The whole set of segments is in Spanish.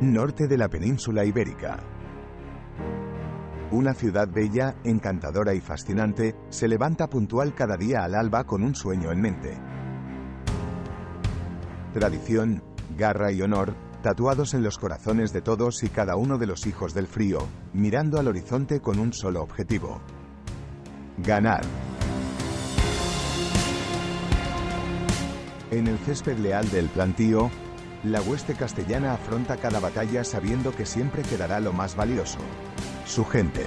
Norte de la península ibérica. Una ciudad bella, encantadora y fascinante, se levanta puntual cada día al alba con un sueño en mente. Tradición, garra y honor, tatuados en los corazones de todos y cada uno de los hijos del frío, mirando al horizonte con un solo objetivo. Ganar. En el césped leal del plantío, la hueste castellana afronta cada batalla sabiendo que siempre quedará lo más valioso, su gente.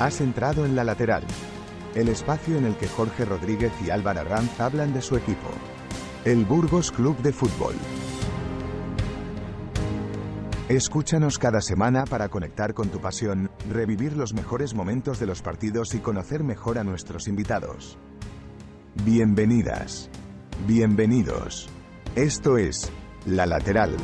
Has entrado en la lateral, el espacio en el que Jorge Rodríguez y Álvaro Arranz hablan de su equipo. El Burgos Club de Fútbol. Escúchanos cada semana para conectar con tu pasión, revivir los mejores momentos de los partidos y conocer mejor a nuestros invitados. Bienvenidas. Bienvenidos. Esto es La Lateral.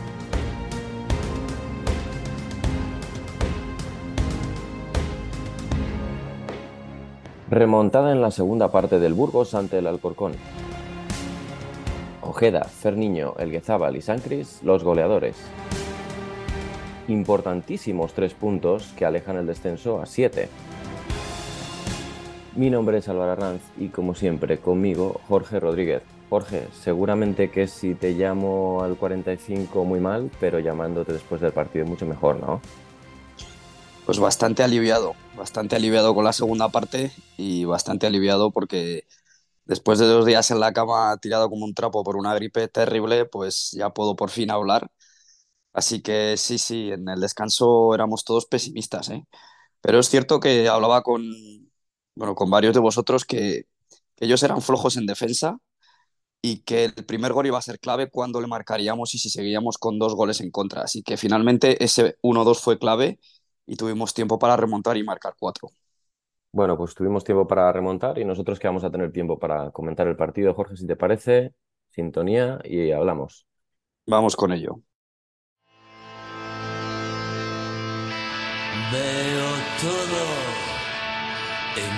Remontada en la segunda parte del Burgos ante el Alcorcón. Ojeda, Ferniño, Elguezábal y Sancris, los goleadores. Importantísimos tres puntos que alejan el descenso a siete. Mi nombre es Álvaro Arranz y como siempre conmigo Jorge Rodríguez. Jorge, seguramente que si te llamo al 45 muy mal, pero llamándote después del partido mucho mejor, ¿no? Pues bastante aliviado, bastante aliviado con la segunda parte y bastante aliviado porque después de dos días en la cama tirado como un trapo por una gripe terrible, pues ya puedo por fin hablar. Así que sí, sí, en el descanso éramos todos pesimistas, ¿eh? Pero es cierto que hablaba con, bueno, con varios de vosotros que, que ellos eran flojos en defensa y que el primer gol iba a ser clave cuando le marcaríamos y si seguíamos con dos goles en contra. Así que finalmente ese 1-2 fue clave y tuvimos tiempo para remontar y marcar cuatro. Bueno, pues tuvimos tiempo para remontar y nosotros que vamos a tener tiempo para comentar el partido. Jorge, si te parece, sintonía y hablamos. Vamos con ello. Veo todo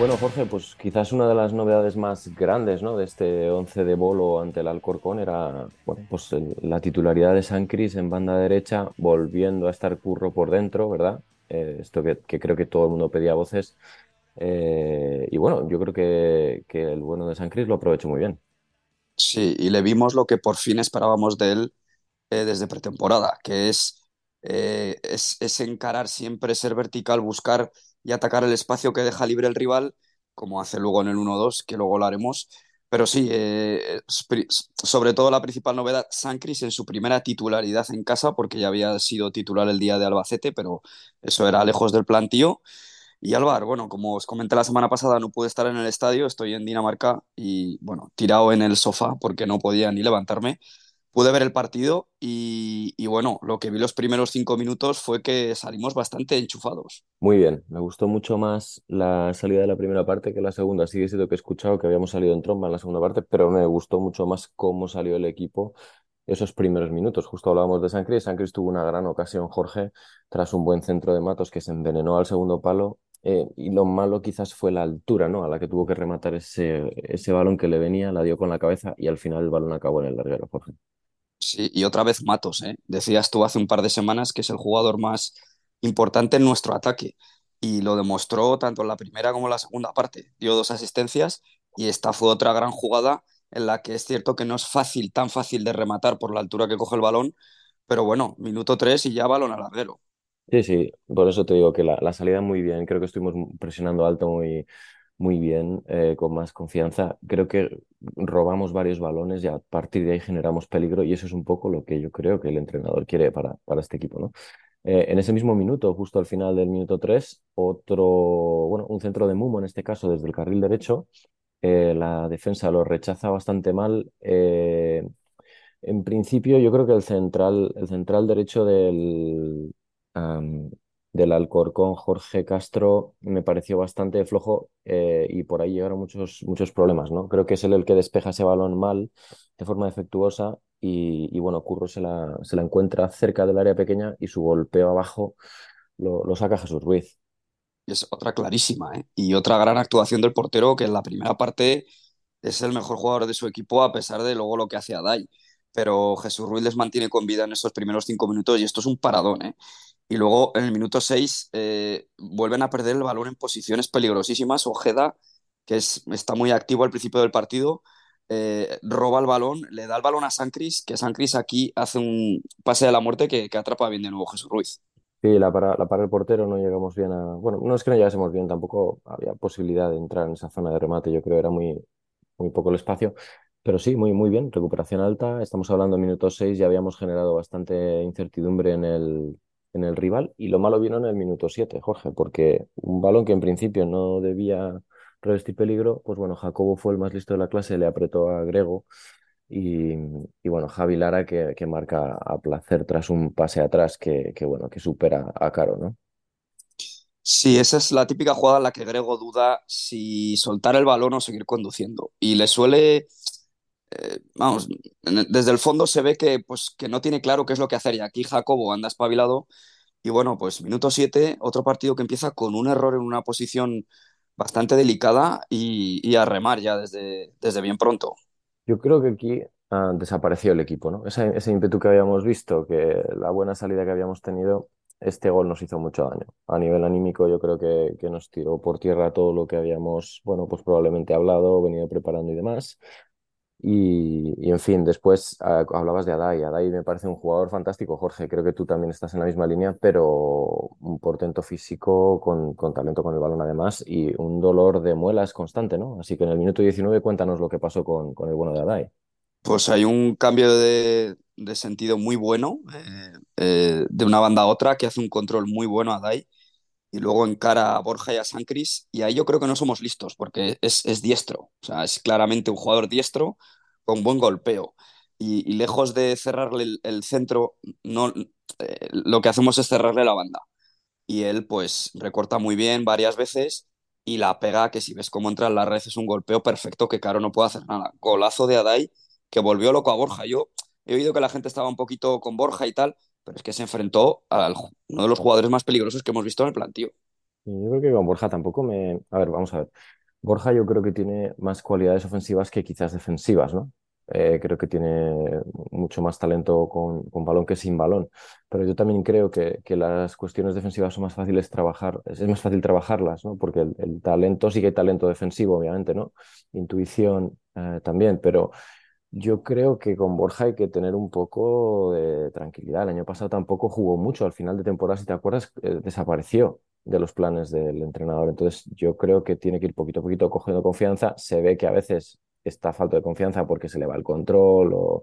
Bueno, Jorge, pues quizás una de las novedades más grandes ¿no? de este 11 de bolo ante el Alcorcón era bueno, pues la titularidad de San Cris en banda derecha, volviendo a estar curro por dentro, ¿verdad? Eh, esto que, creo que todo el mundo pedía voces. Eh, y bueno, yo creo que, el bueno de San Cris lo aprovechó muy bien. Sí, y le vimos lo que por fin esperábamos de él eh, desde pretemporada, que es, es, es encarar siempre, ser vertical, buscar y atacar el espacio que deja libre el rival, como hace luego en el 1-2, que luego lo haremos. Pero sí, eh, sobre todo la principal novedad, Sancris en su primera titularidad en casa, porque ya había sido titular el día de Albacete, pero eso era lejos del plantío. Y Álvaro, bueno, como os comenté la semana pasada, no pude estar en el estadio, estoy en Dinamarca y, bueno, tirado en el sofá porque no podía ni levantarme. Pude ver el partido y, bueno, lo que vi los primeros cinco minutos fue que salimos bastante enchufados. Muy bien, me gustó mucho más la salida de la primera parte que la segunda. Sí, es cierto que he escuchado que habíamos salido en tromba en la segunda parte, pero me gustó mucho más cómo salió el equipo esos primeros minutos. Justo hablábamos de Sancris. Sancris tuvo una gran ocasión, Jorge, tras un buen centro de Matos que se envenenó al segundo palo eh, y lo malo quizás fue la altura, ¿no? A la que tuvo que rematar ese, ese balón que le venía, la dio con la cabeza y al final el balón acabó en el larguero, Jorge. Sí, y otra vez Matos, ¿eh? Decías tú hace un par de semanas que es el jugador más importante en nuestro ataque y lo demostró tanto en la primera como en la segunda parte. Dio dos asistencias y esta fue otra gran jugada en la que es cierto que no es fácil, tan fácil de rematar por la altura que coge el balón, pero bueno, minuto tres y ya balón al larguero. Sí, sí, por eso te digo que la, la salida muy bien, creo que estuvimos presionando alto muy, muy bien, eh, con más confianza. Creo que robamos varios balones y a partir de ahí generamos peligro y eso es un poco lo que yo creo que el entrenador quiere para, para este equipo, ¿no? Eh, en ese mismo minuto, justo al final del minuto 3, otro, bueno, un centro de Mumo en este caso desde el carril derecho, eh, la defensa lo rechaza bastante mal. en principio, yo creo que el central, el central derecho del, del Alcorcón, Jorge Castro, me pareció bastante flojo eh, y por ahí llegaron muchos, muchos problemas, ¿no? Creo que es él el que despeja ese balón mal, de forma defectuosa, y, bueno, Curro se la, se la encuentra cerca del área pequeña y su golpeo abajo lo, saca Jesús Ruiz. Es otra clarísima, ¿eh? Y otra gran actuación del portero que en la primera parte es el mejor jugador de su equipo a pesar de luego lo que hace Adai. Pero Jesús Ruiz les mantiene con vida en estos primeros cinco minutos y esto es un paradón, ¿eh? Y luego en el minuto 6 eh, vuelven a perder el balón en posiciones peligrosísimas. Ojeda, que es, está muy activo al principio del partido, eh, roba el balón, le da el balón a Sancris, que Sancris aquí hace un pase de la muerte que, que atrapa bien de nuevo Jesús Ruiz. Sí, la para, la para el portero no llegamos bien a... Bueno, no es que no llegásemos bien, tampoco había posibilidad de entrar en esa zona de remate, yo creo era muy, muy poco el espacio. Pero sí, muy, muy bien, recuperación alta. Estamos hablando en minuto 6, ya habíamos generado bastante incertidumbre en el, en el rival y lo malo vino en el minuto 7, Jorge, porque un balón que en principio no debía revestir peligro, pues bueno, Jacobo fue el más listo de la clase, le apretó a Grego y, y bueno, Javi Lara que, que, marca a placer tras un pase atrás que, que, bueno, que supera a Caro, ¿no? Sí, esa es la típica jugada en la que Grego duda si soltar el balón o seguir conduciendo. Y le suele, eh, vamos, desde el fondo se ve que, pues, que no tiene claro qué es lo que hacer. Y aquí Jacobo anda espabilado. Y bueno, pues minuto 7, otro partido que empieza con un error en una posición bastante delicada y, y a remar ya desde, desde bien pronto. Yo creo que aquí ah, desapareció el equipo, ¿no? Ese, ese ímpetu que habíamos visto, que la buena salida que habíamos tenido, este gol nos hizo mucho daño. A nivel anímico, yo creo que, que nos tiró por tierra todo lo que habíamos, bueno, pues probablemente hablado, venido preparando y demás. Y, en fin, después uh, hablabas de Adai. Adai me parece un jugador fantástico, Jorge. Creo que tú también estás en la misma línea, pero un portento físico con, con, talento con el balón además y un dolor de muelas constante, ¿no? Así que en el minuto 19 cuéntanos lo que pasó con, con el bueno de Adai. Pues hay un cambio de, de sentido muy bueno eh, eh, de una banda a otra que hace un control muy bueno a Adai y luego encara a Borja y a Sancris, y ahí yo creo que no somos listos, porque es, es diestro, o sea, es claramente un jugador diestro con buen golpeo. Y, lejos de cerrarle el, el centro, no, eh, lo que hacemos es cerrarle la banda. Y él, pues, recorta muy bien varias veces y la pega, que si ves cómo entra en la red, es un golpeo perfecto que Caro no puede hacer nada. Golazo de Adai, que volvió loco a Borja. Yo he oído que la gente estaba un poquito con Borja y tal, pero es que se enfrentó a uno de los jugadores más peligrosos que hemos visto en el plantío. Yo creo que con Borja tampoco me... A ver, vamos a ver. Borja yo creo que tiene más cualidades ofensivas que quizás defensivas, ¿no? Eh, creo que tiene mucho más talento con, con, balón que sin balón. Pero yo también creo que, que, las cuestiones defensivas son más fáciles trabajar, es más fácil trabajarlas, ¿no? Porque el, talento, sí que hay talento defensivo, obviamente, ¿no? Intuición eh, también, pero yo creo que con Borja hay que tener un poco de tranquilidad. El año pasado tampoco jugó mucho. Al final de temporada, si te acuerdas, eh, desapareció de los planes del entrenador. Entonces, yo creo que tiene que ir poquito a poquito cogiendo confianza. Se ve que a veces está falta de confianza porque se le va el control o,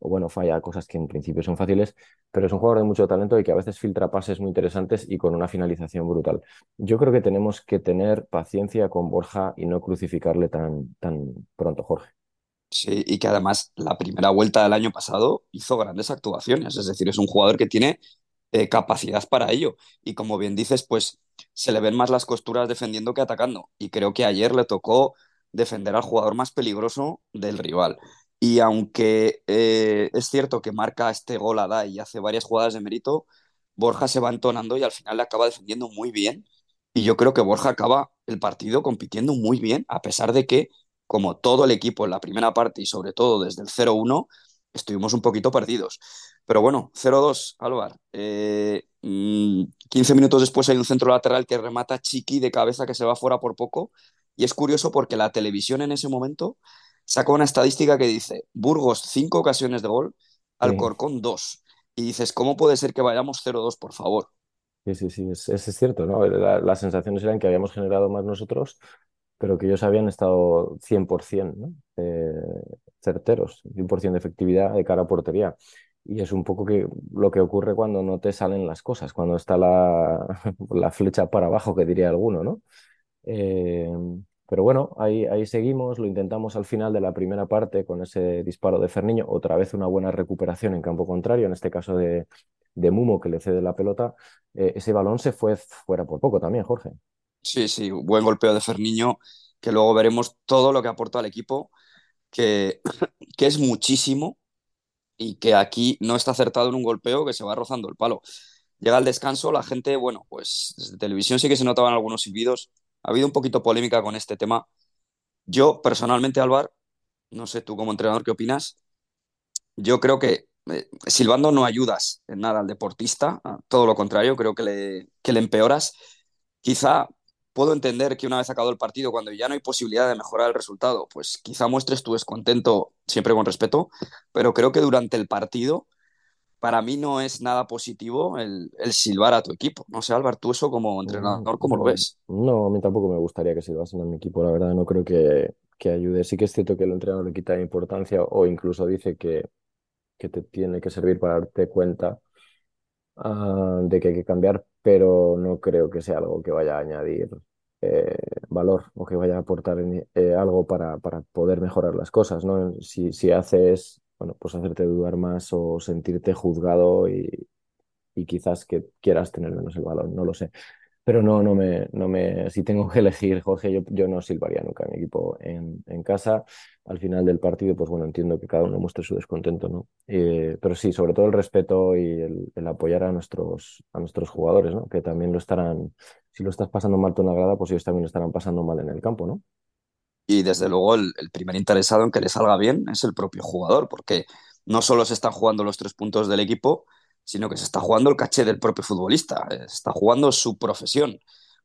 o, bueno, falla cosas que en principio son fáciles, pero es un jugador de mucho talento y que a veces filtra pases muy interesantes y con una finalización brutal. Yo creo que tenemos que tener paciencia con Borja y no crucificarle tan, tan pronto, Jorge. Y que además la primera vuelta del año pasado hizo grandes actuaciones, es decir, es un jugador que tiene eh, capacidad para ello. Y como bien dices, pues se le ven más las costuras defendiendo que atacando. Y creo que ayer le tocó defender al jugador más peligroso del rival. Y aunque eh, es cierto que marca este gol a y hace varias jugadas de mérito, Borja se va entonando y al final le acaba defendiendo muy bien Y yo creo que Borja acaba el partido compitiendo muy bien, a pesar de que, como todo el equipo en la primera parte y sobre todo desde el 0-1, estuvimos un poquito perdidos. Pero bueno, 0-2, Álvaro. Eh, 15 mm, minutos después hay un centro lateral que remata Chiqui de cabeza que se va fuera por poco. Y es curioso porque la televisión en ese momento sacó una estadística que dice Burgos 5 ocasiones de gol, Alcorcón 2. Y dices, ¿cómo puede ser que vayamos 0-2, por favor? Sí, sí, sí, es, es cierto, ¿no? las sensaciones eran que habíamos generado más nosotros, pero que ellos habían estado 100%, ¿no? Eh, certeros, 100% de efectividad de cara a portería. Y es un poco que, lo que ocurre cuando no te salen las cosas, cuando está la, la flecha para abajo, que diría alguno, ¿no? Eh, pero bueno, ahí, ahí seguimos, lo intentamos al final de la primera parte con ese disparo de Ferniño, otra vez una buena recuperación en campo contrario, en este caso de, de Mumo que le cede la pelota. Eh, ese balón se fue fuera por poco también, Jorge. Sí, sí, buen golpeo de Ferniño, que luego veremos todo lo que aporta al equipo, que, que es muchísimo y que aquí no está acertado en un golpeo que se va rozando el palo. Llega el descanso, la gente, bueno, pues desde televisión sí que se notaban algunos silbidos. Ha habido un poquito polémica con este tema. Yo, personalmente, Álvaro, no sé tú como entrenador qué opinas. Yo creo que eh, silbando no ayudas en nada al deportista, todo lo contrario, creo que le, que le empeoras. Quizá puedo entender que una vez acabado el partido, cuando ya no hay posibilidad de mejorar el resultado, pues quizá muestres tu descontento siempre con respeto, pero creo que durante el partido, para mí no es nada positivo el, silbar a tu equipo. No sé, Álvaro, tú eso como entrenador, ¿cómo lo ves? No, a mí tampoco me gustaría que silbasen a mi equipo, la verdad, no creo que, que ayude. Sí que es cierto que el entrenador le quita importancia o incluso dice que, que te tiene que servir para darte cuenta Ah, de que hay que cambiar, pero no creo que sea algo que vaya a añadir eh, valor o que vaya a aportar eh, algo para, para, poder mejorar las cosas, ¿no? Si, si haces, bueno, pues hacerte dudar más o sentirte juzgado y, y quizás que quieras tener menos el valor, no lo sé. Pero no, no me, no me, si tengo que elegir, Jorge, yo, yo no silbaría nunca a mi equipo en, en, casa. Al final del partido, pues bueno, entiendo que cada uno muestre su descontento, ¿no? Eh, pero sí, sobre todo el respeto y el, el, apoyar a nuestros, a nuestros jugadores, ¿no? Que también lo estarán, si lo estás pasando mal tú en la grada, pues ellos también lo estarán pasando mal en el campo, ¿no? Y desde luego el, el primer interesado en que le salga bien es el propio jugador, porque no solo se están jugando los tres puntos del equipo, sino que se está jugando el caché del propio futbolista, se está jugando su profesión.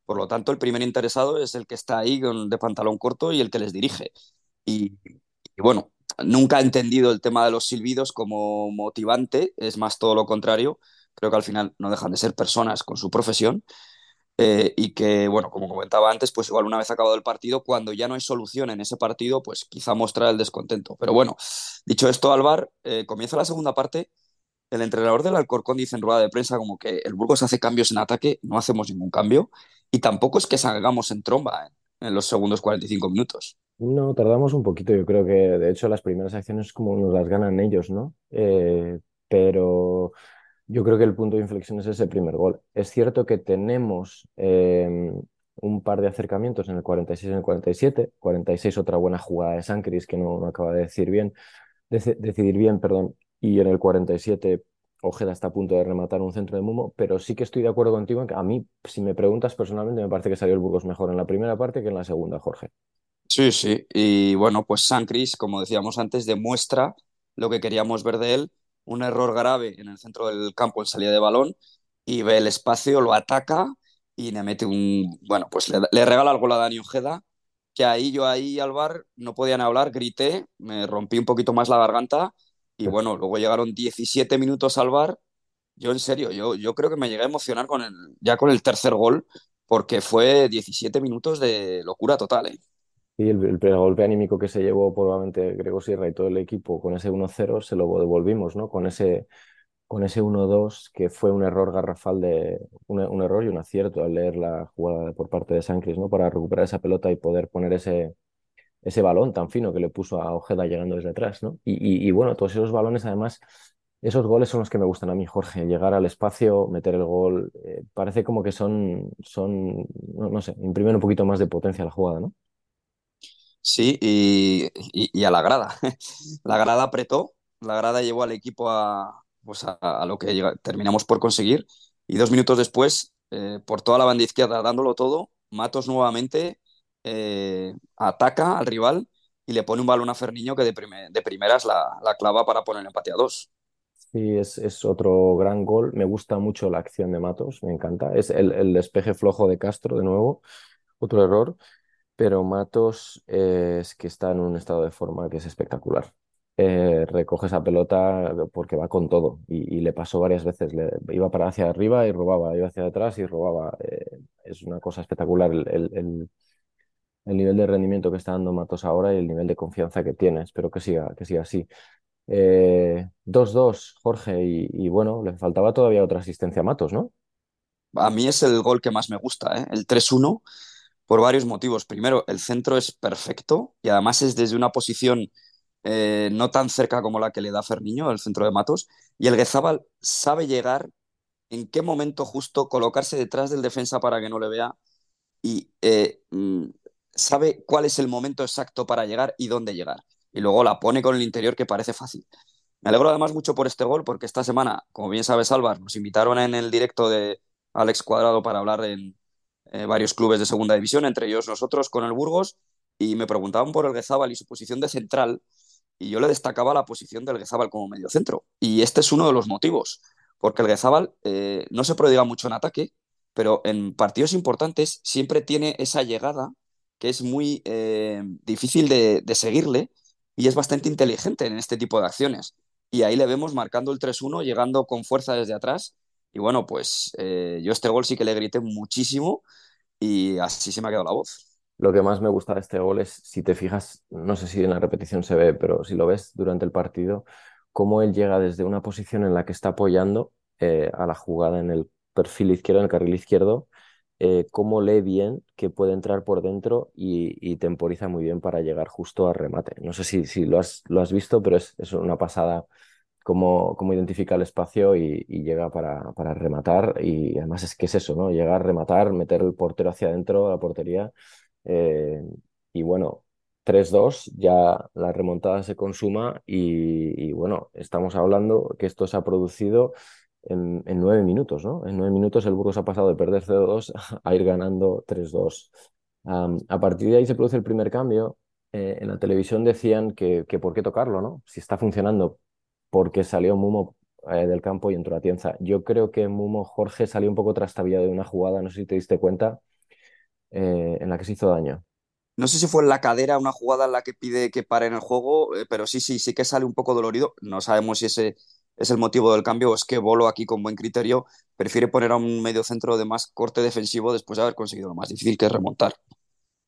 Por lo tanto, el primer interesado es el que está ahí de pantalón corto y el que les dirige. Y, y, bueno, nunca he entendido el tema de los silbidos como motivante, es más todo lo contrario. Creo que al final no dejan de ser personas con su profesión. Eh, y que, bueno, como comentaba antes, pues igual una vez acabado el partido, cuando ya no hay solución en ese partido, pues quizá mostrar el descontento. Pero bueno, dicho esto, Alvar, eh, comienza la segunda parte el entrenador del Alcorcón dice en rueda de prensa como que el Burgos hace cambios en ataque, no hacemos ningún cambio, y tampoco es que salgamos en tromba ¿eh? en los segundos 45 minutos. No, tardamos un poquito, yo creo que de hecho las primeras acciones como nos las ganan ellos, ¿no? Eh, pero yo creo que el punto de inflexión es ese primer gol. Es cierto que tenemos eh, un par de acercamientos en el 46 y en el 47, 46 otra buena jugada de Sancris que no, no acaba de decir bien, de, decidir bien, perdón, y en el 47 Ojeda está a punto de rematar un centro de Mumo, pero sí que estoy de acuerdo contigo en que a mí, si me preguntas personalmente, me parece que salió el Burgos mejor en la primera parte que en la segunda, Jorge. Sí, sí, y bueno, pues San Cris, como decíamos antes, demuestra lo que queríamos ver de él, un error grave en el centro del campo en salida de balón, y ve el espacio, lo ataca y le mete un, bueno, pues le, le regala algo a Dani Ojeda, que ahí yo ahí al bar no podían hablar, grité, me rompí un poquito más la garganta y bueno, luego llegaron 17 minutos al bar. Yo en serio, yo, yo creo que me llegué a emocionar con el, ya con el tercer gol, porque fue 17 minutos de locura total. ¿eh? Y el, el, golpe anímico que se llevó probablemente Grego Sierra y todo el equipo con ese 1-0 se lo devolvimos, ¿no? Con ese, con ese 1-2 que fue un error garrafal de un, un, error y un acierto al leer la jugada por parte de Sancris, ¿no? Para recuperar esa pelota y poder poner ese, ese balón tan fino que le puso a Ojeda llegando desde atrás, ¿no? Y, bueno, todos esos balones, además, esos goles son los que me gustan a mí, Jorge. Llegar al espacio, meter el gol, eh, parece como que son, son no, no, sé, imprimen un poquito más de potencia a la jugada, ¿no? Sí, y, a la grada. La grada apretó, la grada llevó al equipo a, pues a lo que llega, terminamos por conseguir, y dos minutos después eh, por toda la banda izquierda dándolo todo, Matos nuevamente eh, ataca al rival y le pone un balón a Ferniño que de, de primeras la, la clava para poner empate a dos. Sí, es, es otro gran gol. Me gusta mucho la acción de Matos, me encanta. Es el, el despeje flojo de Castro, de nuevo, otro error. Pero Matos eh, es que está en un estado de forma que es espectacular. Eh, recoge esa pelota porque va con todo y, y le pasó varias veces. Iba para hacia arriba y robaba, iba hacia atrás y robaba. Es una cosa espectacular el- el nivel de rendimiento que está dando Matos ahora y el nivel de confianza que tiene. Espero que siga, que siga así. Eh, 2-2, Jorge, y, y bueno, le faltaba todavía otra asistencia a Matos, ¿no? A mí es el gol que más me gusta, ¿eh? El 3-1, por varios motivos. Primero, el centro es perfecto y además es desde una posición eh, no tan cerca como la que le da Ferniño, el centro de Matos. Y el Guezábal sabe llegar en qué momento justo colocarse detrás del defensa para que no le vea y eh, mm, sabe cuál es el momento exacto para llegar y dónde llegar. Y luego la pone con el interior que parece fácil. Me alegro además mucho por este gol porque esta semana, como bien sabes, Álvaro, nos invitaron en el directo de Alex Cuadrado para hablar en eh, varios clubes de segunda división, entre ellos nosotros con el Burgos, y me preguntaban por el Guezábal y su posición de central, y yo le destacaba la posición del Guezábal como mediocentro. Y este es uno de los motivos, porque el Guezábal eh, no se prodiga mucho en ataque, pero en partidos importantes siempre tiene esa llegada que es muy eh, difícil de, seguirle y es bastante inteligente en este tipo de acciones. Y ahí le vemos marcando el 3-1, llegando con fuerza desde atrás. Y bueno, pues eh, yo este gol sí que le grité muchísimo y así se me ha quedado la voz. Lo que más me gusta de este gol es, si te fijas, no sé si en la repetición se ve, pero si lo ves durante el partido, cómo él llega desde una posición en la que está apoyando eh, a la jugada en el perfil izquierdo, en el carril izquierdo, eh, cómo lee bien que puede entrar por dentro y, temporiza muy bien para llegar justo al remate. No sé si, si lo has, visto, pero es, una pasada cómo, cómo identifica el espacio y, llega para, rematar. Y además es que es eso, ¿no? Llegar, rematar, meter el portero hacia adentro de la portería. Eh, y bueno, 3-2, ya la remontada se consuma y bueno, estamos hablando que esto se ha producido en, en nueve minutos, ¿no? En nueve minutos el Burgos ha pasado de perder 0-2 a ir ganando 3-2. Am, a partir de ahí se produce el primer cambio. Eh, en la televisión decían que, por qué tocarlo, ¿no? Si está funcionando, porque salió Mumo eh, del campo y entró Atienza. Yo creo que Mumo Jorge salió un poco trastabillado de una jugada, no sé si te diste cuenta, eh, en la que se hizo daño. No sé si fue en la cadera una jugada en la que pide que pare en el juego, eh, pero sí, sí, sí que sale un poco dolorido. No sabemos si ese es el motivo del cambio es que Bolo aquí con buen criterio prefiere poner a un medio centro de más corte defensivo después de haber conseguido lo más difícil que es remontar.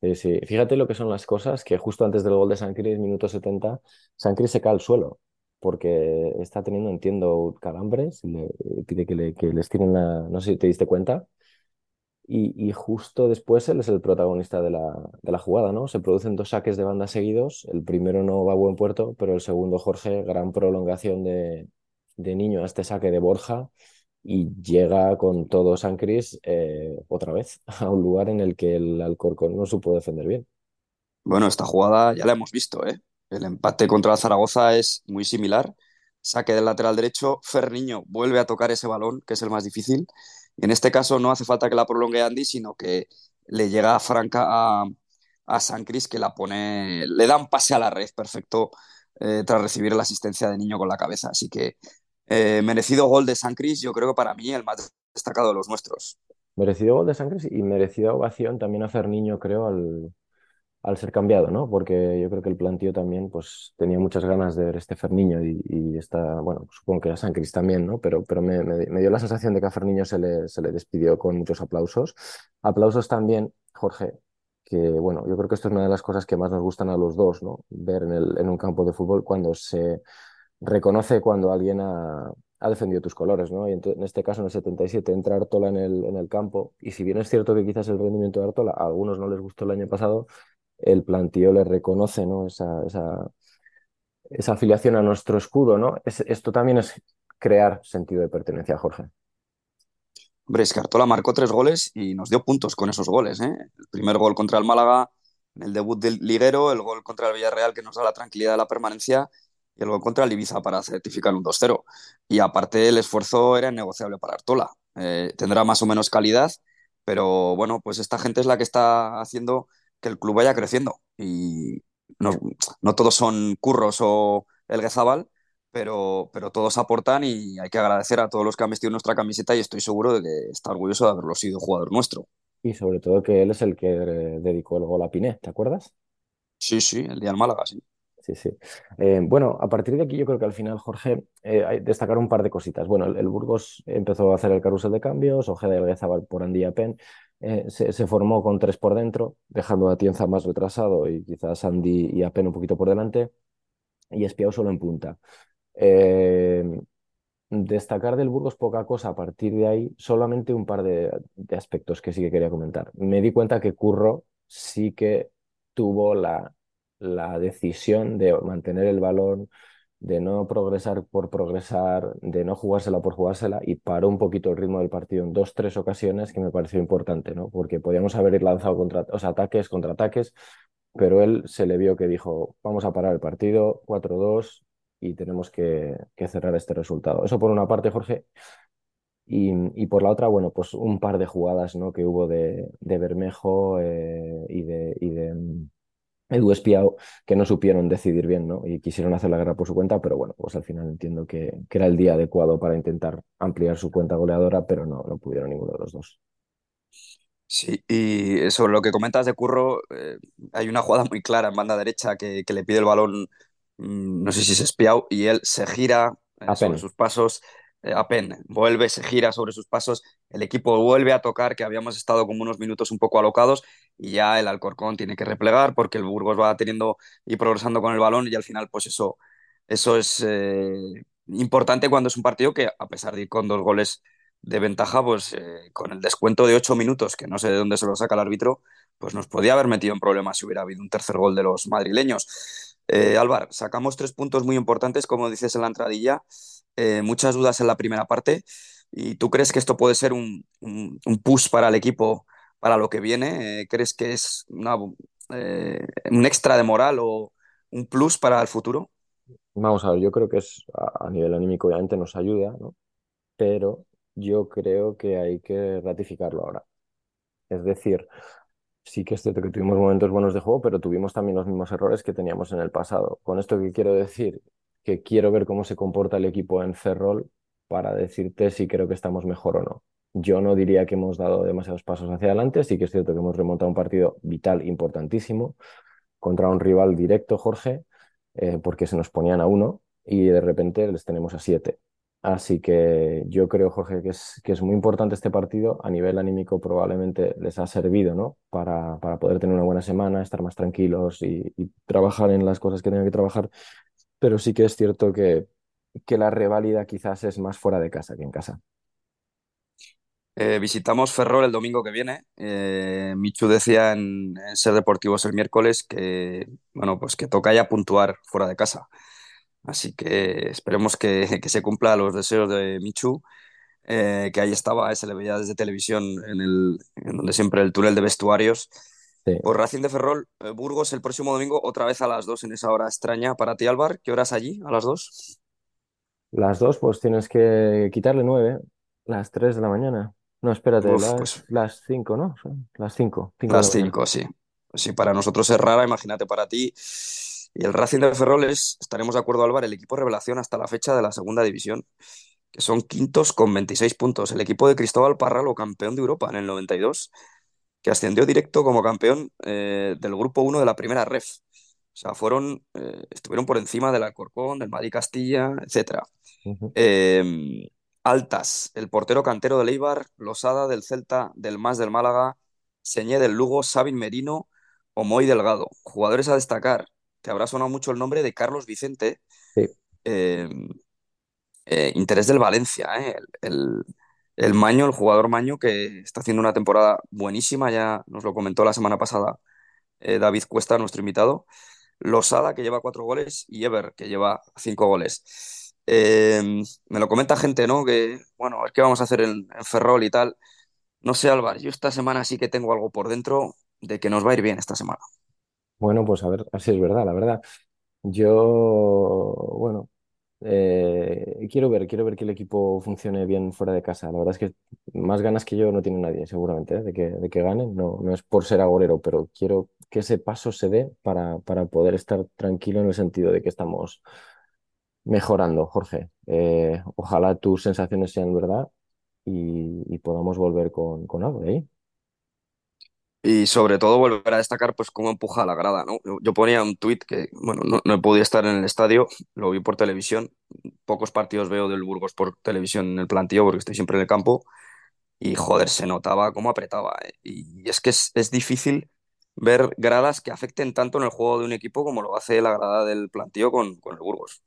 Sí, sí. Fíjate lo que son las cosas, que justo antes del gol de Sancris, minuto 70, Sancris se cae al suelo, porque está teniendo, entiendo, calambres, le pide que, le, que les tiren la... No sé si te diste cuenta. Y, y justo después él es el protagonista de la, de la jugada, ¿no? Se producen dos saques de banda seguidos. El primero no va a buen puerto, pero el segundo, Jorge, gran prolongación de, de Niño a este saque de Borja y llega con todo San Cris eh, otra vez a un lugar en el que el Alcorcón no supo defender bien. Bueno, esta jugada ya la hemos visto, ¿eh? El empate contra el Zaragoza es muy similar. Saque del lateral derecho, Ferniño vuelve a tocar ese balón, que es el más difícil. Y en este caso no hace falta que la prolongue Andy, sino que le llega a Franca a, San Cris, que la pone, le da un pase a la red perfecto eh, tras recibir la asistencia de Niño con la cabeza. Así que eh, merecido gol de San Cris, yo creo que para mí el más destacado de los nuestros. Merecido gol de San Cris y merecida ovación también a Ferniño, creo, al, al ser cambiado, ¿no? Porque yo creo que el plantío también, pues, tenía muchas ganas de ver este Ferniño y, y está, bueno, supongo que a San Cris también, ¿no? Pero, pero me dio la sensación de que a Ferniño se le, se le despidió con muchos aplausos. Aplausos también, Jorge, que, bueno, yo creo que esto es una de las cosas que más nos gustan a los dos, ¿no? Ver en el, en un campo de fútbol cuando se reconoce cuando alguien ha, defendido tus colores, ¿no? Y en este caso, en el 77, entra Artola en el, en el campo. Y si bien es cierto que quizás el rendimiento de Artola a algunos no les gustó el año pasado, el plantío le reconoce, ¿no? Esa, afiliación a nuestro escudo, ¿no? Es- esto también es crear sentido de pertenencia, Jorge. Hombre, es que Artola marcó tres goles y nos dio puntos con esos goles, ¿eh? El primer gol contra el Málaga, el debut del liguero, el gol contra el Villarreal que nos da la tranquilidad de la permanencia y el gol contra el Ibiza para certificar un 2-0. Y aparte el esfuerzo era innegociable para Artola. Eh, tendrá más o menos calidad, pero bueno, pues esta gente es la que está haciendo que el club vaya creciendo. Y no, no todos son Curros o El Guezabal, pero, pero todos aportan y hay que agradecer a todos los que han vestido nuestra camiseta y estoy seguro de que está orgulloso de haberlo sido jugador nuestro. Y sobre todo que él es el que eh, dedicó el gol a Piné, ¿te acuerdas? Sí, sí, el día del Málaga, sí. Sí, sí. Eh, bueno, a partir de aquí yo creo que al final, Jorge, eh, destacar un par de cositas. Bueno, el, Burgos empezó a hacer el carrusel de cambios, Ojeda y Alguezabal por Andía Pen, eh, se, se formó con tres por dentro, dejando a Tienza más retrasado y quizás Andy y Apen un poquito por delante, y Espiao solo en punta. Eh, destacar del Burgos poca cosa a partir de ahí, solamente un par de aspectos que sí que quería comentar. Me di cuenta que Curro sí que tuvo la, la decisión de mantener el balón, de no progresar por progresar, de no jugársela por jugársela y paró un poquito el ritmo del partido en dos, tres ocasiones que me pareció importante, ¿no? Porque podíamos haber lanzado contra, ataques, contraataques, pero él se le vio que dijo, vamos a parar el partido, 4-2 y tenemos que, que cerrar este resultado. Eso por una parte, Jorge. Y, y, por la otra, bueno, pues un par de jugadas ¿no? que hubo de, de Bermejo eh, y de, Edu Espiao que no supieron decidir bien, ¿no? Y quisieron hacer la guerra por su cuenta, pero bueno, pues al final entiendo que, que era el día adecuado para intentar ampliar su cuenta goleadora, pero no, no pudieron ninguno de los dos. Sí, y sobre lo que comentas de Curro, eh, hay una jugada muy clara en banda derecha que, que le pide el balón, mm, no sé si es espiado, y él se gira eh, sobre sus pasos, apenas vuelve, se gira sobre sus pasos, el equipo vuelve a tocar, que habíamos estado como unos minutos un poco alocados, y ya el Alcorcón tiene que replegar porque el Burgos va teniendo y progresando con el balón, y al final, pues eso, eso es eh, importante cuando es un partido que, a pesar de ir con dos goles de ventaja, pues eh, con el descuento de ocho minutos, que no sé de dónde se lo saca el árbitro, pues nos podía haber metido en problemas si hubiera habido un tercer gol de los madrileños. Eh, Álvar, sacamos tres puntos muy importantes, como dices en la entradilla, eh, muchas dudas en la primera parte. ¿Y tú crees que esto puede ser un, un, push para el equipo para lo que viene? Eh, ¿Crees que es eh, un extra de moral o un plus para el futuro? Vamos a ver, yo creo que es a, a nivel anímico obviamente nos ayuda, ¿no? Pero yo creo que hay que ratificarlo ahora. Es decir, sí que es cierto que tuvimos momentos buenos de juego, pero tuvimos también los mismos errores que teníamos en el pasado. Con esto que quiero decir, que quiero ver cómo se comporta el equipo en Ferrol para decirte si creo que estamos mejor o no. Yo no diría que hemos dado demasiados pasos hacia adelante, sí que es cierto que hemos remontado un partido vital, importantísimo, contra un rival directo, Jorge, eh, porque se nos ponían a uno y de repente les tenemos a siete. Así que yo creo, Jorge, que es, que es muy importante este partido. A nivel anímico probablemente les ha servido, ¿no? Para, para poder tener una buena semana, estar más tranquilos y, y trabajar en las cosas que tengan que trabajar. Pero sí que es cierto que, que la reválida quizás es más fuera de casa que en casa. Eh, visitamos Ferrol el domingo que viene. Eh, Michu decía en, Ser Deportivos el miércoles que, bueno, pues que toca ya puntuar fuera de casa. Así que esperemos que, que se cumplan los deseos de Michu, eh, que ahí estaba, se le veía desde televisión en el, en donde siempre el túnel de vestuarios. Sí. Por Racing de Ferrol, eh, Burgos el próximo domingo, otra vez a las 2 en esa hora extraña para ti, Álvar. ¿Qué horas allí? ¿A las 2? Las dos, pues tienes que quitarle nueve, las tres de la mañana. No, espérate, Uf, las, pues las cinco, ¿no? Son Las cinco, cinco de la las mañana. 5, sí. Sí, para nosotros es rara, imagínate para ti. Y el Racing de Ferrol es, estaremos de acuerdo, Álvaro, el equipo revelación hasta la fecha de la segunda división, que son quintos con 26 puntos. El equipo de Cristóbal Parralo, campeón de Europa en el 92, que ascendió directo como campeón eh, del grupo 1 de la primera ref. O sea, fueron, eh, estuvieron por encima del Alcorcón, del Madrid Castilla, etcétera. Ujú. Eh, altas, el portero cantero del Eibar, Losada del Celta, del Mas del Málaga, Señé del Lugo, Sabin Merino o Moy Delgado. Jugadores a destacar. Te habrá sonado mucho el nombre de Carlos Vicente, Sí, eh, eh, interés del Valencia, ¿eh? El, el- el Maño, el jugador Maño, que está haciendo una temporada buenísima, ya nos lo comentó la semana pasada eh, David Cuesta, nuestro invitado. Losada, que lleva cuatro goles, y Ever, que lleva cinco goles. Eh, me lo comenta gente, ¿no? Que, bueno, qué vamos a hacer en, en Ferrol y tal. No sé, Álvaro, yo esta semana sí que tengo algo por dentro de que nos va a ir bien esta semana. bueno, pues a ver, así es verdad, la verdad. Yo, bueno, eh, quiero ver, quiero ver que el equipo funcione bien fuera de casa. La verdad es que más ganas que yo no tiene nadie, seguramente, ¿eh? de que, de que ganen. No, no es por ser agorero, pero quiero que ese paso se dé para, para poder estar tranquilo en el sentido de que estamos mejorando, Jorge. Eh, ojalá tus sensaciones sean verdad y, podamos volver con, con algo ahí. Y sobre todo volver a destacar pues cómo empuja a la grada, ¿no? Yo, ponía un tuit que, bueno, no, no podía estar en el estadio, lo vi por televisión. Pocos partidos veo del Burgos por televisión en el plantío porque estoy siempre en el campo. Y joder, se notaba cómo apretaba. ¿eh? Y es que es, es difícil ver gradas que afecten tanto en el juego de un equipo como lo hace la grada del plantío con, con el Burgos.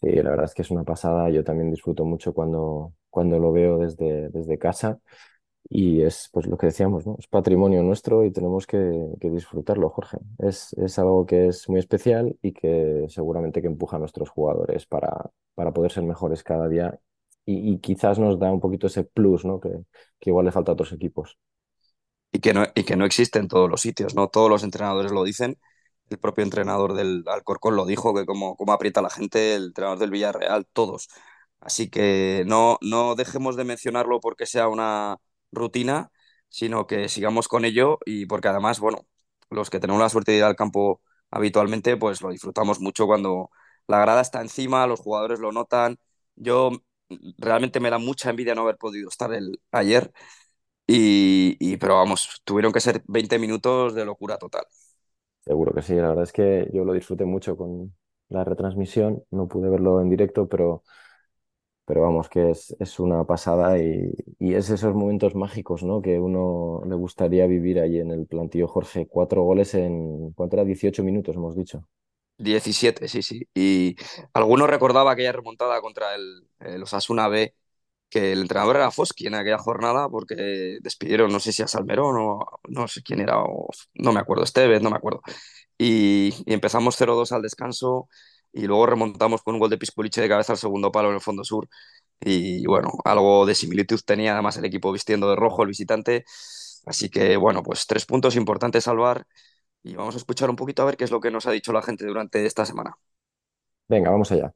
Sí, la verdad es que es una pasada. Yo también disfruto mucho cuando, cuando lo veo desde, desde casa. Y es pues lo que decíamos, ¿no? Es patrimonio nuestro y tenemos que, que disfrutarlo, Jorge. Es, es algo que es muy especial y que seguramente que empuja a nuestros jugadores para, para poder ser mejores cada día y, y quizás nos da un poquito ese plus, ¿no? Que, que igual le falta a otros equipos. Y que no, y que no existe en todos los sitios, ¿no? Todos los entrenadores lo dicen. El propio entrenador del Alcorcón lo dijo, que como, como aprieta la gente, el entrenador del Villarreal, todos. Así que no, no dejemos de mencionarlo porque sea una rutina, sino que sigamos con ello y porque además, bueno, los que tenemos la suerte de ir al campo habitualmente, pues lo disfrutamos mucho cuando la grada está encima, los jugadores lo notan. Yo realmente me da mucha envidia no haber podido estar el, ayer, y, y- pero vamos, tuvieron que ser 20 minutos de locura total. Seguro que sí. La verdad es que yo lo disfruté mucho con la retransmisión. No pude verlo en directo, pero Pero vamos, que es, es una pasada y, y es esos momentos mágicos, ¿no? Que uno le gustaría vivir ahí en el plantío Jorge. Cuatro goles en, ¿cuánto era? 18 minutos, hemos dicho. diecisiete sí, sí. Y algunos recordaba aquella remontada contra el, el Osasuna B, que el entrenador era Foski en aquella jornada, porque despidieron, no sé si a Salmerón o no sé quién era, no me acuerdo, Estevez, no me acuerdo. Y, empezamos cero dos al descanso y luego remontamos con un gol de Pisculiche de cabeza al segundo palo en el fondo sur. Y bueno, algo de similitud tenía además el equipo vistiendo de rojo, el visitante. Así que bueno, pues tres puntos importantes salvar y vamos a escuchar un poquito a ver qué es lo que nos ha dicho la gente durante esta semana. Venga, vamos allá.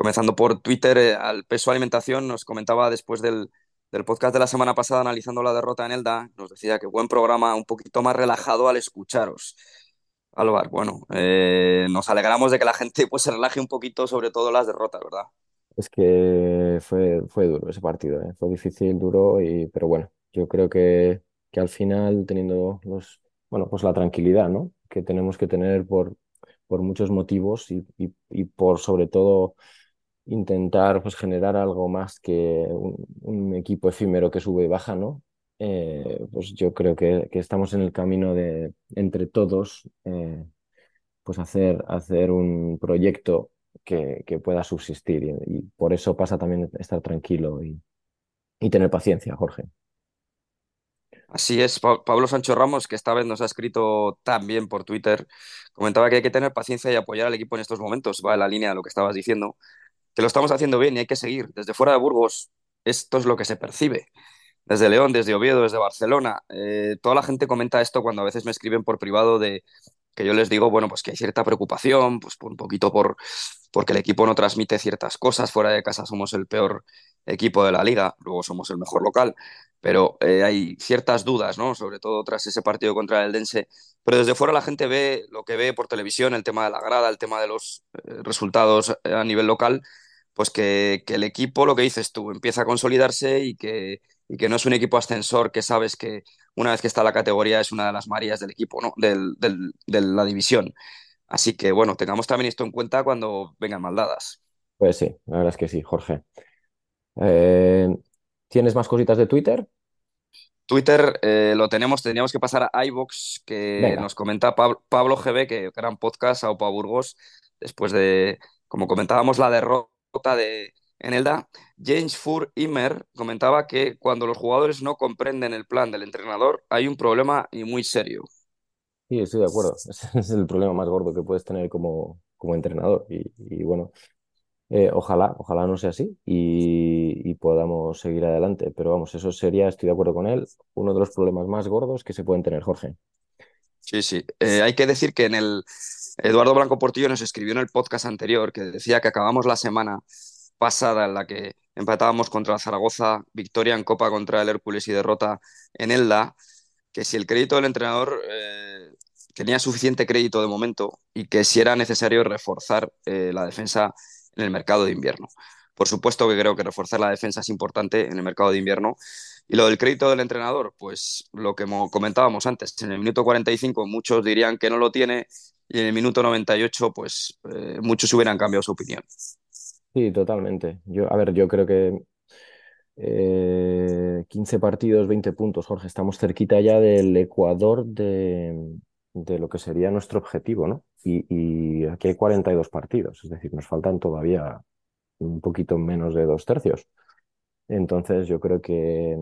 Comenzando por Twitter, eh, al peso alimentación nos comentaba después del, del podcast de la semana pasada analizando la derrota en Elda, nos decía que buen programa, un poquito más relajado al escucharos. Álvaro, bueno, eh, nos alegramos de que la gente pues se relaje un poquito, sobre todo las derrotas, ¿verdad? Es que fue, fue duro ese partido, ¿eh? Fue difícil, duro, y, pero bueno, yo creo que, que al final teniendo los, bueno, pues la tranquilidad, ¿no? Que tenemos que tener por, por muchos motivos y, y, y por sobre todo intentar pues generar algo más que un, equipo efímero que sube y baja, ¿no? Eh, pues yo creo que, que estamos en el camino de entre todos eh, pues hacer, hacer un proyecto que, que pueda subsistir y, por eso pasa también estar tranquilo y, y tener paciencia, Jorge. Así es, Pa- Pablo Sancho Ramos, que esta vez nos ha escrito también por Twitter, comentaba que hay que tener paciencia y apoyar al equipo en estos momentos, va en la línea de lo que estabas diciendo, que lo estamos haciendo bien y hay que seguir. Desde fuera de Burgos, esto es lo que se percibe. Desde León, desde Oviedo, desde Barcelona. Eh, toda la gente comenta esto cuando a veces me escriben por privado de que yo les digo, bueno, pues que hay cierta preocupación, pues un poquito por porque el equipo no transmite ciertas cosas. Fuera de casa somos el peor equipo de la liga, luego somos el mejor local, pero eh, hay ciertas dudas, ¿no? Sobre todo tras ese partido contra el Dense. Pero desde fuera la gente ve lo que ve por televisión, el tema de la grada, el tema de los eh, resultados eh, a nivel local, pues que, el equipo, lo que dices tú, empieza a consolidarse y que y que no es un equipo ascensor que sabes que una vez que está la categoría es una de las Marías del equipo, ¿no? De la división. Así que bueno, tengamos también esto en cuenta cuando vengan maldadas. Pues sí, la verdad es que sí, Jorge. Eh, ¿tienes más cositas de Twitter? Twitter eh, lo tenemos, teníamos que pasar a iVoox, que Venga, nos comenta Pab- Pablo GB, que gran podcast, Aupa Burgos, después de, como comentábamos, la derrota de, en Elda, James Fur Immer comentaba que cuando los jugadores no comprenden el plan del entrenador, hay un problema y muy serio. Sí, estoy de acuerdo. Ese es el problema más gordo que puedes tener como, como entrenador. Y, y bueno, eh, ojalá, ojalá no sea así y, podamos seguir adelante. Pero vamos, eso sería, estoy de acuerdo con él, uno de los problemas más gordos que se pueden tener, Jorge. Sí, sí. Eh, hay que decir que en el Eduardo Blanco Portillo nos escribió en el podcast anterior que decía que acabamos la semana pasada en la que empatábamos contra Zaragoza, victoria en Copa contra el Hércules y derrota en Elda, que si el crédito del entrenador eh, tenía suficiente crédito de momento y que si era necesario reforzar la defensa en el mercado de invierno. Por supuesto que creo que reforzar la defensa es importante en el mercado de invierno. Y lo del crédito del entrenador, pues lo que comentábamos antes, en el minuto 45 muchos dirían que no lo tiene y en el minuto 98 pues eh, muchos hubieran cambiado su opinión. Sí, totalmente. Yo, a ver, yo creo que eh, 15 partidos, 20 puntos, Jorge. Estamos cerquita ya del Ecuador de, de lo que sería nuestro objetivo, ¿no? Y, y aquí hay 42 partidos, es decir, nos faltan todavía un poquito menos de dos tercios. Entonces, yo creo que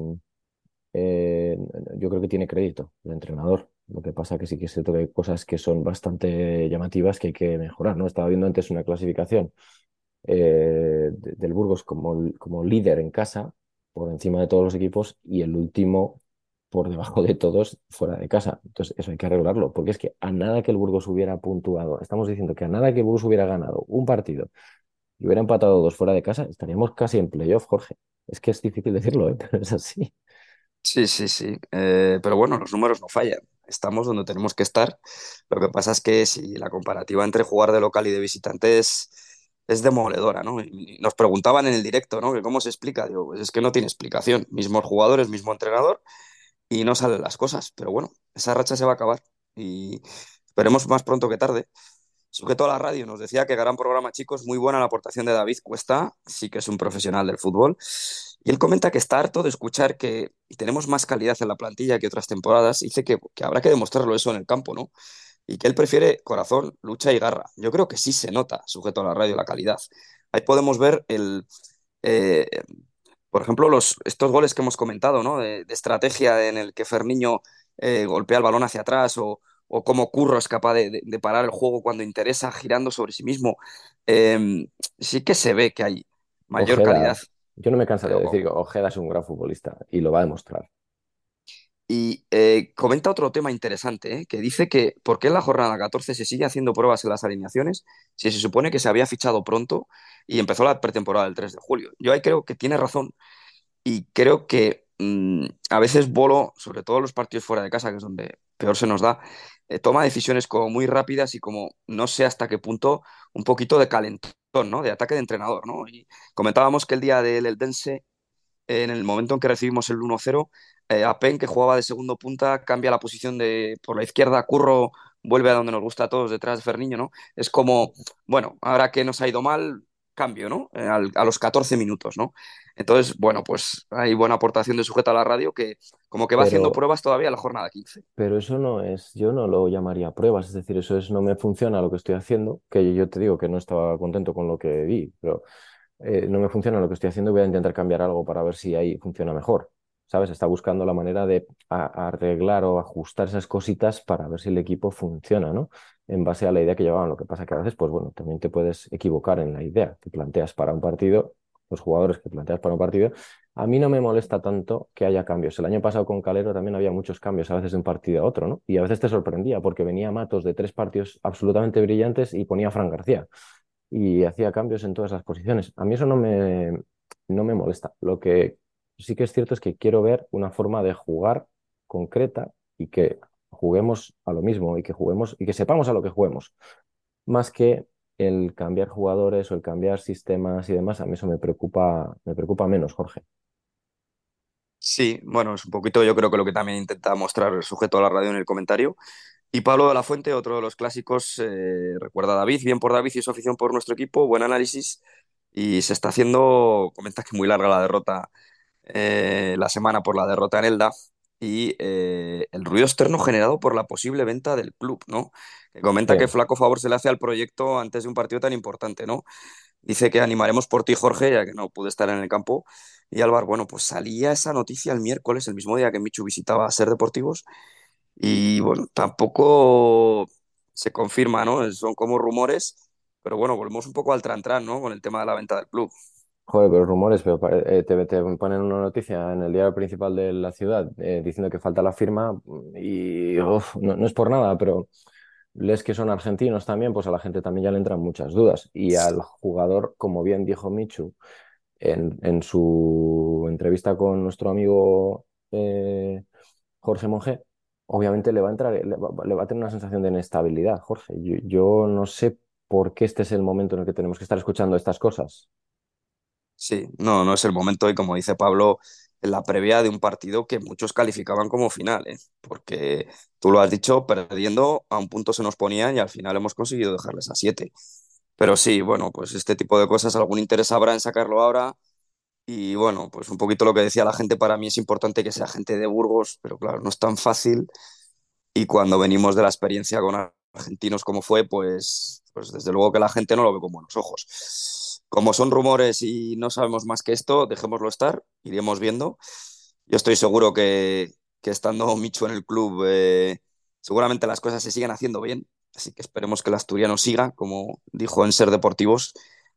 eh, yo creo que tiene crédito el entrenador. Lo que pasa que sí que es cierto cosas que son bastante llamativas que hay que mejorar, ¿no? Estaba viendo antes una clasificación eh, de- del Burgos como, como líder en casa, por encima de todos los equipos, y el último por debajo de todos fuera de casa. Entonces, eso hay que arreglarlo, porque es que a nada que el Burgos hubiera puntuado, estamos diciendo que a nada que el Burgos hubiera ganado un partido y hubiera empatado dos fuera de casa, estaríamos casi en playoff, Jorge. Es que es difícil decirlo, ¿eh? Pero es así. Sí, sí, sí. Eh, pero bueno, los números no fallan. Estamos donde tenemos que estar. Lo que pasa es que si la comparativa entre jugar de local y de visitante es, es demoledora, ¿no? Nos preguntaban en el directo, ¿no? Cómo se explica. Digo, pues es que no tiene explicación. Mismos jugadores, mismo entrenador y no salen las cosas. Pero bueno, esa racha se va a acabar y esperemos más pronto que tarde. Sujeto a la radio, nos decía que gran programa, chicos, muy buena la aportación de David Cuesta, sí que es un profesional del fútbol. Y él comenta que está harto de escuchar que tenemos más calidad en la plantilla que otras temporadas. Dice que, que habrá que demostrarlo eso en el campo, ¿no? Y que él prefiere corazón, lucha y garra. Yo creo que sí se nota, sujeto a la radio, la calidad. Ahí podemos ver el, eh, por ejemplo, los, estos goles que hemos comentado, ¿no? De, de estrategia en el que Ferniño eh, golpea el balón hacia atrás o, o cómo Curro es capaz de, de- de parar el juego cuando interesa girando sobre sí mismo. Eh, sí que se ve que hay mayor calidad. Yo no me cansaré de decir que Ojeda es un gran futbolista y lo va a demostrar. Y eh, comenta otro tema interesante, ¿eh? que dice que ¿por qué en la jornada 14 se sigue haciendo pruebas en las alineaciones si se supone que se había fichado pronto y empezó la pretemporada el 3 de julio? Yo ahí creo que tiene razón Y creo que mm, a veces Bolo, sobre todo en los partidos fuera de casa, que es donde peor se nos da, eh, toma decisiones como muy rápidas y como no sé hasta qué punto un poquito de calentón, ¿no? De ataque de entrenador, ¿no? Y comentábamos que el día del Eldense, en el momento en que recibimos el 1-0, eh, Apen, que jugaba de segundo punta, cambia la posición de por la izquierda, Curro vuelve a donde nos gusta a todos, detrás de Ferniño, ¿no? Es como, bueno, ahora que nos ha ido mal, cambio, ¿no? Eh, al- a los 14 minutos, ¿no? Entonces, bueno, pues hay buena aportación de sujeto a la radio que como que va haciendo pruebas todavía a la jornada 15. pero eso no es, yo no lo llamaría pruebas, es decir, eso es no me funciona lo que estoy haciendo, que yo te digo que no estaba contento con lo que vi, pero eh, no me funciona lo que estoy haciendo, voy a intentar cambiar algo para ver si ahí funciona mejor. ¿Sabes? Está buscando la manera de arreglar o ajustar esas cositas para ver si el equipo funciona, ¿no? En base a la idea que llevaban. Lo que pasa que a veces, pues bueno, también te puedes equivocar en la idea que planteas para un partido, los jugadores que planteas para un partido. A mí no me molesta tanto que haya cambios. El año pasado con Calero también había muchos cambios, a veces de un partido a otro, ¿no? Y a veces te sorprendía porque venía Matos de tres partidos absolutamente brillantes y ponía a Fran García y hacía cambios en todas las posiciones. A mí eso no me, no me molesta. Lo que sí que es cierto es que quiero ver una forma de jugar concreta y que juguemos a lo mismo y que juguemos y que sepamos a lo que juguemos, más que el cambiar jugadores o el cambiar sistemas y demás. A mí eso me preocupa, me preocupa menos, Jorge. Sí, bueno, es un poquito yo creo que lo que también intenta mostrar el sujeto a la radio en el comentario. Y Pablo de la Fuente, otro de los clásicos, eh, recuerda a David, bien por David y su afición por nuestro equipo, buen análisis. Y se está haciendo, comenta que muy larga la derrota eh, la semana por la derrota en Elda y eh, el ruido externo generado por la posible venta del club, ¿no? Que comenta que flaco favor se le hace al proyecto antes de un partido tan importante, ¿no? Dice que animaremos por ti, Jorge, ya que no pude estar en el campo. Y Álvaro, bueno, pues salía esa noticia el miércoles, el mismo día que Michu visitaba a Ser Deportivos. Y bueno, tampoco se confirma, ¿no? Son como rumores, pero bueno, volvemos un poco al tran-tran, ¿no? Con el tema de la venta del club. Joder, pero rumores, pero eh, te, ponen una noticia en el diario principal de la ciudad eh, diciendo que falta la firma y no, es por nada, pero les que son argentinos también, pues a la gente también ya le entran muchas dudas. Y al jugador, como bien dijo Michu en, en su entrevista con nuestro amigo eh, Jorge Monge, obviamente le va a entrar, le va, le va a tener una sensación de inestabilidad, Jorge. Yo, no sé por qué este es el momento en el que tenemos que estar escuchando estas cosas. Sí, no, no es el momento y como dice Pablo, en la previa de un partido que muchos calificaban como final, ¿eh? porque tú lo has dicho, perdiendo a un punto se nos ponían y al final hemos conseguido dejarles a siete. Pero sí, bueno, pues este tipo de cosas, algún interés habrá en sacarlo ahora. Y bueno, pues un poquito lo que decía la gente, para mí es importante que sea gente de Burgos, pero claro, no es tan fácil. Y cuando venimos de la experiencia con argentinos como fue, pues, pues desde luego que la gente no lo ve con buenos ojos. Como son rumores y no sabemos más que esto, dejémoslo estar, iremos viendo. Yo estoy seguro que, que estando Micho en el club, eh, seguramente las cosas se siguen haciendo bien. Así que esperemos que el asturiano siga, como dijo en Ser Deportivos,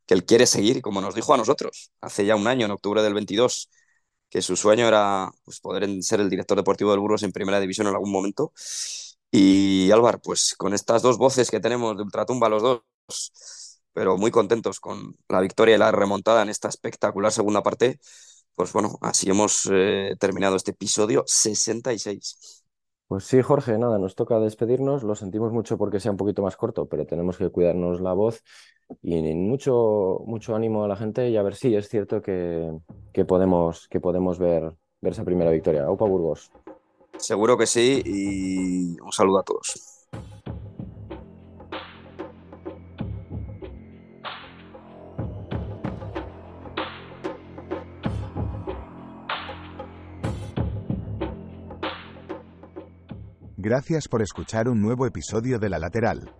que él quiere seguir como nos dijo a nosotros hace ya un año, en octubre del 22, que su sueño era pues, poder ser el director deportivo del Burgos en primera división en algún momento. Y Álvaro, pues con estas dos voces que tenemos de Ultratumba los dos, pero muy contentos con la victoria y la remontada en esta espectacular segunda parte, pues bueno, así hemos eh, terminado este episodio 66. Pues sí, Jorge, nada, nos toca despedirnos. Lo sentimos mucho porque sea un poquito más corto, pero tenemos que cuidarnos la voz y mucho, mucho ánimo a la gente y a ver si es cierto que, que podemos, que podemos ver, ver esa primera victoria. Aupa Burgos. Seguro que sí y un saludo a todos. Gracias por escuchar un nuevo episodio de La Lateral.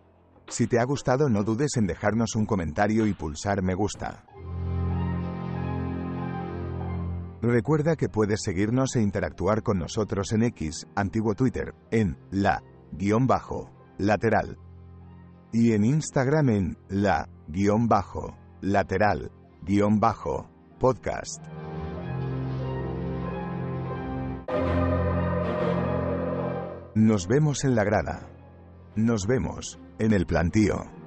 Si te ha gustado no dudes en dejarnos un comentario y pulsar me gusta. Recuerda que puedes seguirnos e interactuar con nosotros en X, antiguo Twitter, en la guion bajo lateral. Y en Instagram en la guion bajo lateral guion bajo podcast. Nos vemos en la grada. Nos vemos en el plantío.